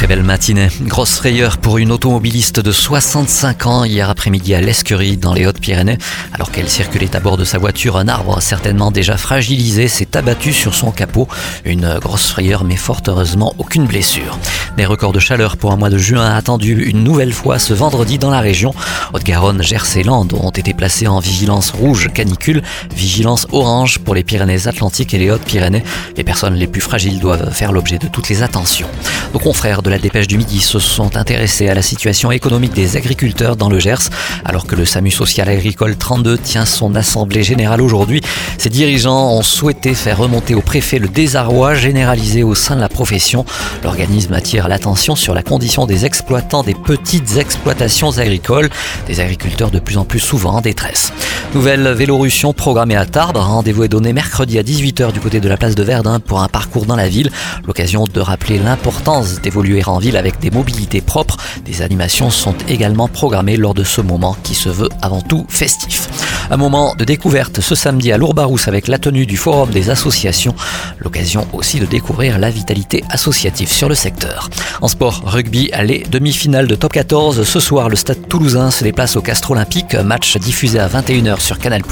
Très belle matinée. Grosse frayeur pour une automobiliste de 65 ans hier après-midi à l'Esquerie dans les Hautes-Pyrénées. Alors qu'elle circulait à bord de sa voiture, un arbre certainement déjà fragilisé s'est abattu sur son capot. Une grosse frayeur mais fort heureusement aucune blessure. Des records de chaleur pour un mois de juin attendus une nouvelle fois ce vendredi dans la région. Haute-Garonne, Gers et Landes ont été placés en vigilance rouge canicule, vigilance orange pour les Pyrénées-Atlantiques et les Hautes-Pyrénées. Les personnes les plus fragiles doivent faire l'objet de toutes les attentions. Nos confrères de la dépêche du midi se sont intéressés à la situation économique des agriculteurs dans le Gers, alors que le SAMU social agricole 32 tient son assemblée générale aujourd'hui. Ses dirigeants ont souhaité faire remonter au préfet le désarroi généralisé au sein de la profession. L'organisme attire l'attention sur la condition des exploitants des petites exploitations agricoles, des agriculteurs de plus en plus souvent en détresse. Nouvelle Vélorussion programmée à Tarbes. Rendez-vous est donné mercredi à 18h du côté de la place de Verdun pour un parcours dans la ville. L'occasion de rappeler l'importance d'évoluer en ville avec des mobilités propres. Des animations sont également programmées lors de ce moment qui se veut avant tout festif. Un moment de découverte ce samedi à Lourbarousse avec la tenue du Forum des associations. L'occasion aussi de découvrir la vitalité associative sur le secteur. En sport, rugby, les demi-finales de top 14. Ce soir, le stade toulousain se déplace au Castre Olympique. Match diffusé à 21h sur Canal+.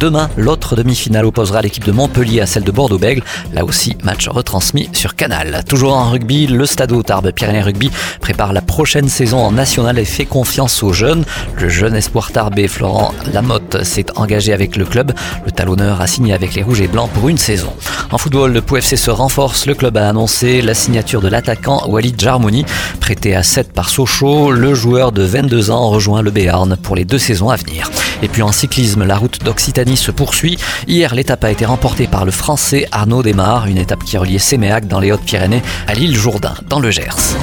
Demain, l'autre demi-finale opposera l'équipe de Montpellier à celle de Bordeaux-Bègles. Là aussi, match retransmis sur Canal. Toujours en rugby, le stade Tarbes Pyrénées Rugby prépare la prochaine saison en national et fait confiance aux jeunes. Le jeune espoir tarbé Florent Lamotte s'est engagé avec le club. Le talonneur a signé avec les Rouges et Blancs pour une saison. En football, le POFC se renforce. Le club a annoncé la signature de l'attaquant Walid Jarmouni. Prêté à 7 par Sochaux, le joueur de 22 ans rejoint le Béarn pour les deux saisons à venir. Et puis en cyclisme, la route d'Occitanie se poursuit. Hier, l'étape a été remportée par le français Arnaud Desmar, une étape qui reliait Séméac dans les Hautes-Pyrénées à l'île Jourdain dans le Gers.